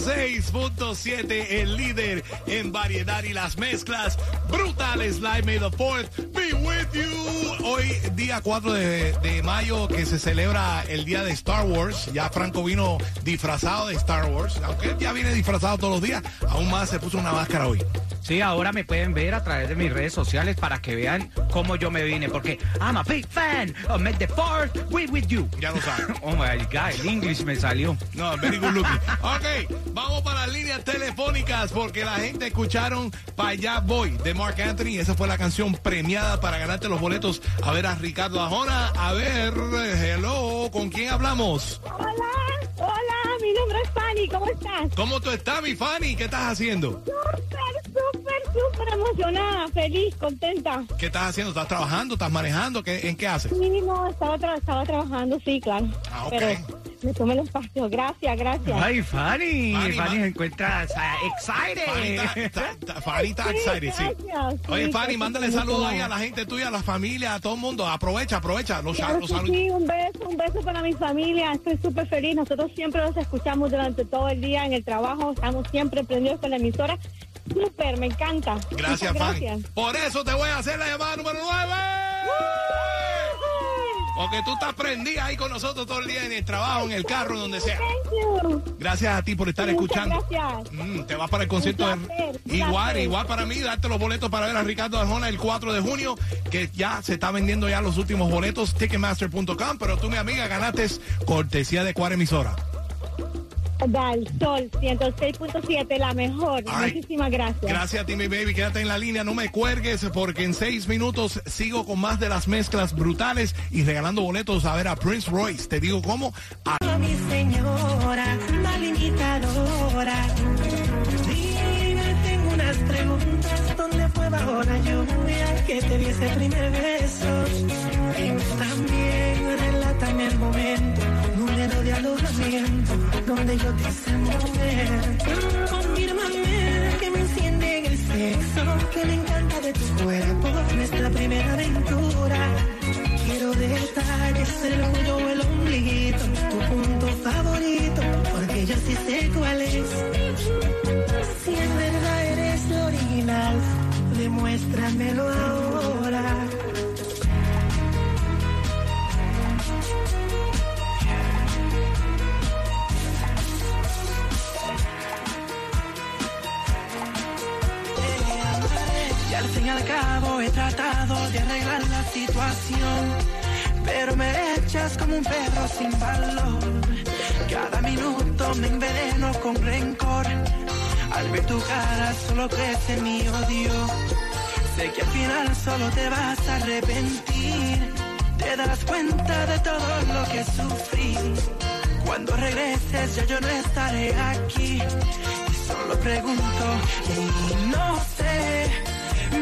106.7, el líder en variedad y las mezclas brutales. Live May the 4th be with you. Hoy, día 4 de, de mayo, que se celebra el día de Star Wars. Ya Franco vino disfrazado de Star Wars. Aunque él ya viene disfrazado todos los días, aún más se puso una máscara hoy. Sí, ahora me pueden ver a través de mis redes sociales para que vean cómo yo me vine, porque I'm a big fan of Make the Fourth We With You. Ya lo saben. Oh my God, el English me salió. No, very good looking. Ok, vamos para las líneas telefónicas porque la gente escucharon Pa' allá voy de Mark Anthony. Esa fue la canción premiada para ganarte los boletos a ver a Ricardo Ajona. A ver, hello, ¿con quién hablamos? Hola, hola, mi nombre es Fanny, ¿cómo estás? ¿Cómo tú estás, mi Fanny? ¿Qué estás haciendo? Súper, súper, súper emocionada, feliz, contenta. ¿Qué estás haciendo? ¿Estás trabajando? ¿Estás manejando? ¿Qué, ¿En qué haces? Sí, no, estaba, tra- estaba trabajando, sí, claro. Ah, ok. Pero me tomé el espacio, gracias, gracias. Ay, Fanny, Fanny, Fanny, se encuentra Fanny está, excited. está- está- Fanny está excited, sí. gracias, sí, Oye, Fanny, mándale saludos ahí a la gente tuya, a la familia, a todo el mundo. Aprovecha, aprovecha. Los, Claro los saludos. sí, un beso, un beso para mi familia. Estoy súper feliz. Nosotros siempre los escuchamos durante todo el día en el trabajo. Estamos siempre prendidos con la emisora. Súper, me encanta. Gracias, Muchas Fanny. gracias. Por eso te voy a hacer la llamada número 9. Porque tú estás prendida ahí con nosotros todo el día en el trabajo, en el carro, donde sea. Gracias a ti por estar muchas escuchando. gracias. Mm, te vas para el concierto placer, de... Igual, placer. igual para mí, darte los boletos para ver a Ricardo Arjona el 4 de junio, que ya se está vendiendo ya los últimos boletos, ticketmaster.com, pero tú, mi amiga, ganaste cortesía de cuál emisora. Dal Sol 106.7, la mejor. Ay. Muchísimas gracias. Gracias a ti, mi baby. Quédate en la línea, no me cuelgues, porque en seis minutos sigo con más de las mezclas brutales y regalando boletos a ver a Prince Royce. Te digo cómo. A- mi señora. Dime, tengo unas preguntas. ¿Dónde fue bajo la lluvia que te di ese primer beso? Donde yo te hice mover. Confírmame que me enciende en el sexo, que me encanta de tu cuerpo, nuestra primera aventura. Quiero detalles, el orgullo o el ombliguito, tu punto favorito, porque yo sí sé cuál es. Si en verdad eres lo original, demuéstramelo ahora. Cabo he tratado de arreglar la situación. Pero me echas como un perro sin valor. Cada minuto me enveneno con rencor. Al ver tu cara solo crece mi odio. Sé que al final solo te vas a arrepentir. Te darás cuenta de todo lo que sufrí. Cuando regreses ya yo no estaré aquí. Y solo pregunto y no sé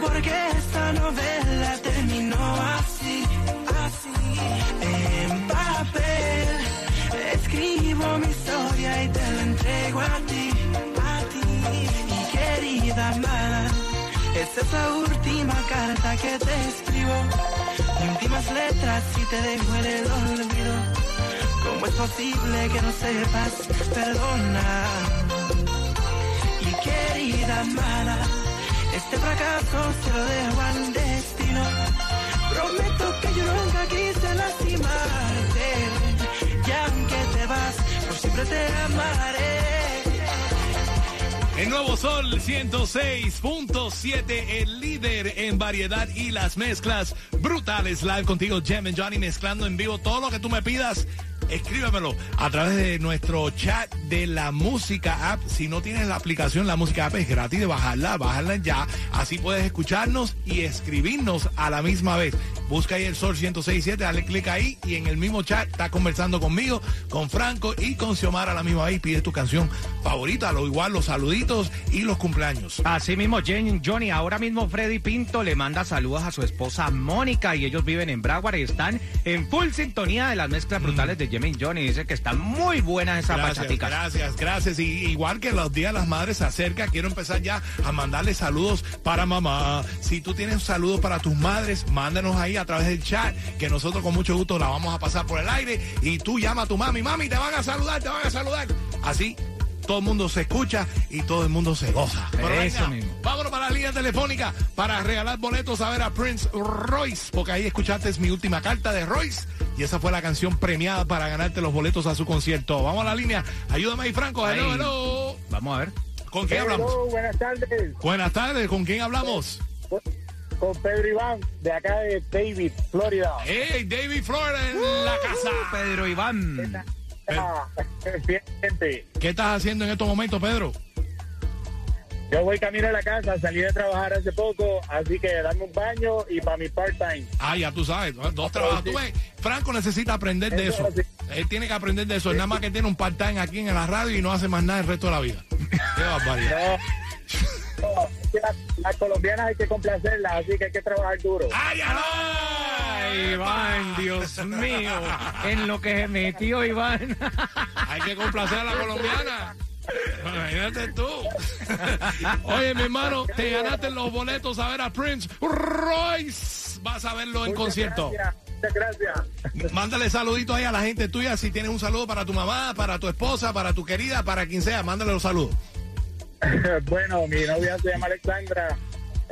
por qué esta novela terminó así, así. En papel escribo mi historia y te la entrego a ti, a ti. Y querida amada, esta es la última carta que te escribo. Últimas letras y te dejo el olvido. ¿Cómo es posible que no sepas perdonar? Y querida amada, este fracaso se lo dejo al destino. Prometo que yo nunca quise lastimarte. Y aunque te vas, por siempre te amaré. El nuevo Sol 106.7, el líder en variedad y las mezclas brutales. Live contigo, Jem and Johnny, mezclando en vivo todo lo que tú me pidas Escríbemelo a través de nuestro chat de la música app. Si no tienes la aplicación, la música app es gratis de bajarla, bajarla ya. Así puedes escucharnos y escribirnos a la misma vez. Busca ahí el Sol 106.7, dale clic ahí y en el mismo chat está conversando conmigo, con Franco y con Xiomara a la misma vez. Pide tu canción favorita, lo igual los saluditos y los cumpleaños. Así mismo, Jen, Johnny, ahora mismo Freddy Pinto le manda saludos a su esposa Mónica y ellos viven en Broward y están en full sintonía de las mezclas brutales de Jem y Johnny. Dice que están muy buenas esas Gracias, bachaticas. gracias, gracias. Y igual que los días de las madres se acerca, quiero empezar ya a mandarle saludos para mamá. Si tú tienes saludos para tus madres, mándanos ahí a través del chat, que nosotros con mucho gusto la vamos a pasar por el aire. Y tú llama a tu mami, mami, te van a saludar, te van a saludar. Así. Todo el mundo se escucha y todo el mundo se goza. Pero Eso venga, mismo. Vámonos para la línea telefónica para regalar boletos a ver a Prince Royce, porque ahí escuchaste mi última carta de Royce y esa fue la canción premiada para ganarte los boletos a su concierto. Vamos a la línea. Ayúdame ahí, Franco. Hello, hello. Vamos a ver. ¿Con quién hablamos? Buenas tardes. Buenas tardes. ¿Con quién hablamos? Con Pedro Iván, de acá de David, Florida. Hey, David Florida en la casa. Pedro Iván. Gente. ¿Qué estás haciendo en estos momentos, Pedro? Yo voy camino a la casa, salí de trabajar hace poco, así que dame un baño y para mi part-time. Ah, ya tú sabes, dos trabajos. Tú ves, Franco necesita aprender de eso. Él tiene que aprender de eso. Él nada más que tiene un part-time aquí en la radio y no hace más nada el resto de la vida. Qué barbaridad. No, no, es que las, las colombianas hay que complacerlas, así que hay que trabajar duro. ¡Ay! Ay, Iván, Dios mío. En lo que se metió Iván. Hay que complacer a la colombiana. Imagínate tú. Oye, mi hermano, te ganaste los boletos a ver a Prince Royce. Vas a verlo en Muchas concierto. gracias, Muchas gracias. Mándale saluditos ahí a la gente tuya. Si tienes un saludo para tu mamá, para tu esposa, para tu querida, para quien sea, mándale los saludos. bueno, mi novia se llama Alexandra.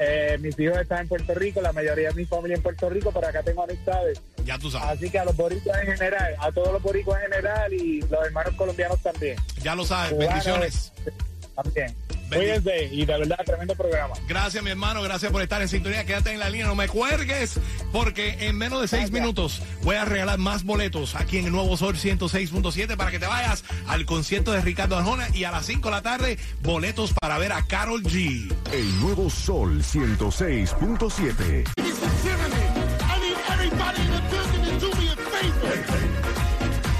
Eh, mis hijos están en Puerto Rico, la mayoría de mi familia en Puerto Rico, pero acá tengo amistades. Ya tú sabes. Así que a los boricuas en general, a todos los boricuas en general y los hermanos colombianos también. Ya lo sabes. Cubanos, Bendiciones. También. Cuídense y de verdad, tremendo programa. Gracias, mi hermano. Gracias por estar en sintonía. Quédate en la línea. No me cuelgues, porque en menos de seis minutos voy a regalar más boletos aquí en el Nuevo Sol 106.7 para que te vayas al concierto de Ricardo Arjona y a las 5 de la tarde boletos para ver a Carol G. El nuevo Sol 106.7. I need everybody in the building to do me a favor.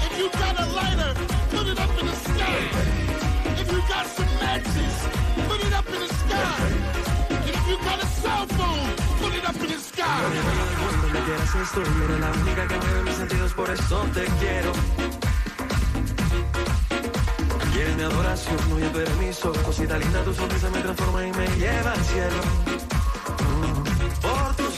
If you got a lighter, put it up in the sky. You got some matches, put it up in the sky. La única mis sentidos, por eso te quiero. Cosita linda, tu sonrisa me transforma y me lleva al cielo. Mm. Por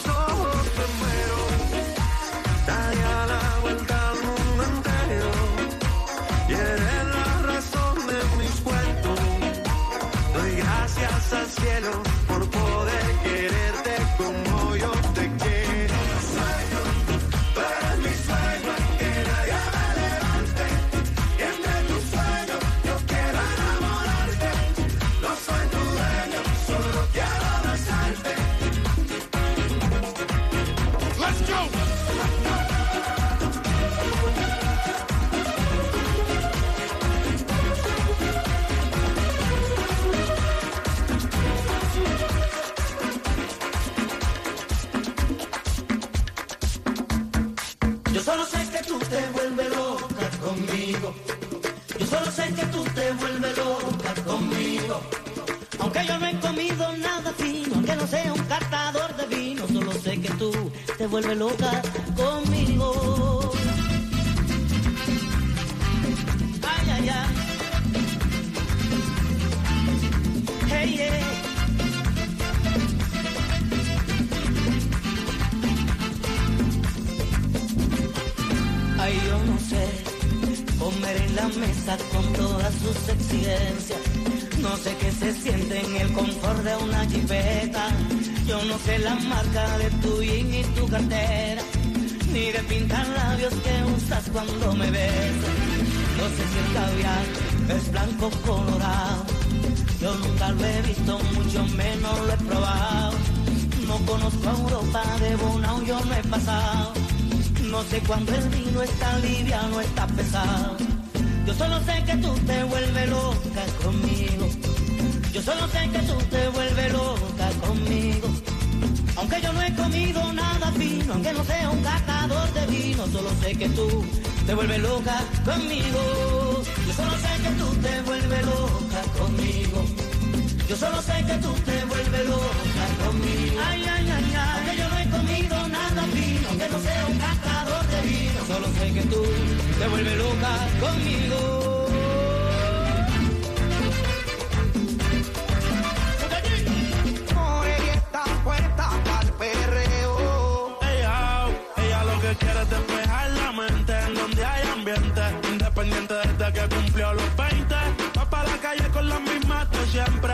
Aunque yo no he comido nada fino, aunque no sea un catador de vino, solo sé que tú te vuelves loca conmigo. Ay, ay, ay. Hey, yeah. Ay, yo no sé comer en la mesa con todas sus exigencias. No sé qué se siente en el confort de una jipeta. Yo no sé la marca de tu jean y tu cartera. Ni de pintar labios que usas cuando me besas. No sé si el caviar es blanco colorado. Yo nunca lo he visto, mucho menos lo he probado. No conozco a Europa, de Bonao yo no he pasado. No sé cuándo el vino está liviano, está pesado. Yo solo sé que tú te vuelves loca conmigo. Yo solo sé que tú te vuelves loca conmigo. Aunque yo no he comido nada fino, aunque no sea un catador de vino, solo sé que tú te vuelves loca conmigo. Yo solo sé que tú te vuelves loca conmigo. Yo solo sé que tú te vuelves loca conmigo. Ay, ay, ay, solo sé que tú te vuelves loca conmigo. More y está puesta pa'l perreo. Ella, ella lo que quiere es despejar la mente en donde hay ambiente. Independiente desde que cumplió los 20. Va para la calle con las mismas de siempre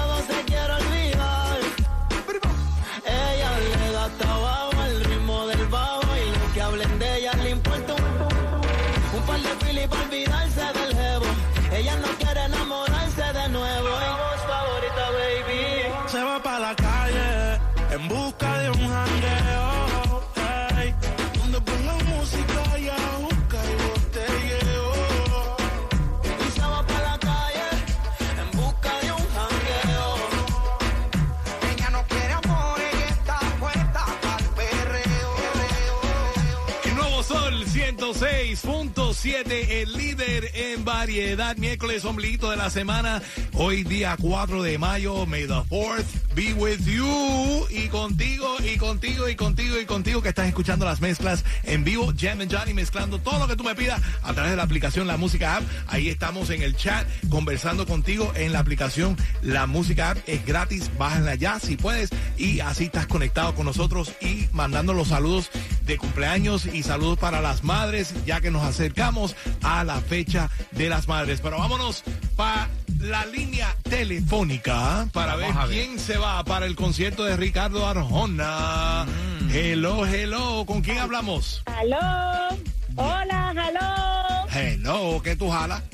106.7, el líder en variedad. Miércoles, ombliguito de la semana. Hoy, día 4 de mayo. May the 4th be with you. Y contigo, y contigo, y contigo, y contigo que estás escuchando las mezclas en vivo. Jam and Johnny mezclando todo lo que tú me pidas a través de la aplicación La Música App. Ahí estamos en el chat conversando contigo en la aplicación La Música App. Es gratis, bájala ya si puedes. Y así estás conectado con nosotros y mandando los saludos de cumpleaños y saludos para las madres, ya que nos acercamos a la fecha de las madres. Pero vámonos para la línea telefónica para ver, quién se va para el concierto de Ricardo Arjona. Hello, hello, ¿con quién hablamos? Aló. Hola, aló. Hello, ¿qué tú jalas?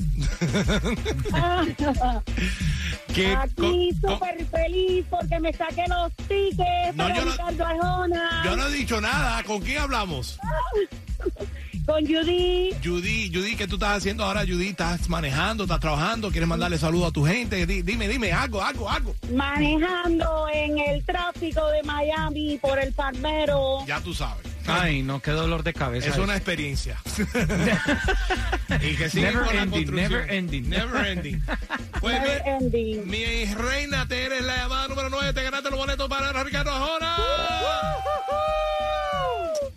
¿Qué Aquí súper feliz porque me saqué los tickets No, para yo no- Ricardo Arjona. Yo no he dicho nada, ¿con quién hablamos? Con Judy. Judy, Judy, ¿qué tú estás haciendo ahora, Judy? ¿Estás manejando, estás trabajando? ¿Quieres mandarle saludos a tu gente? Di- dime, dime, algo, algo, algo. manejando en el tráfico de Miami por el Palmero. Ya tú sabes. Ay, no, qué dolor de cabeza. Es una experiencia. y que sigue Never con la ending, construcción. never ending. Never ending. Pues Never mi, ending. mi reina, te eres la llamada número 9. Te ganaste los boletos para Ricardo Arjona.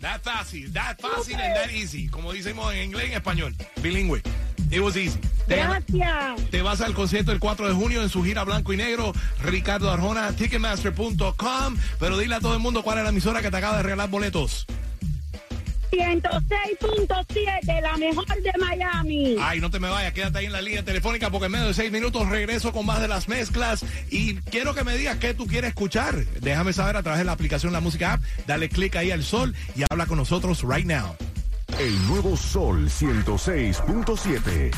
That fácil, that fácil and that easy. Como decimos en inglés y en español. Bilingüe. It was easy. Te, Gracias. te vas al concierto el 4 de junio en su gira blanco y negro. Ricardo Arjona, Ticketmaster.com. Pero dile a todo el mundo cuál es la emisora que te acaba de regalar boletos. 106.7, la mejor de Miami. Ay, no te me vayas, quédate ahí en la línea telefónica porque en medio de seis minutos regreso con más de las mezclas y quiero que me digas qué tú quieres escuchar. Déjame saber a través de la aplicación La Música App, dale clic ahí al sol y habla con nosotros right now. El nuevo Sol 106.7.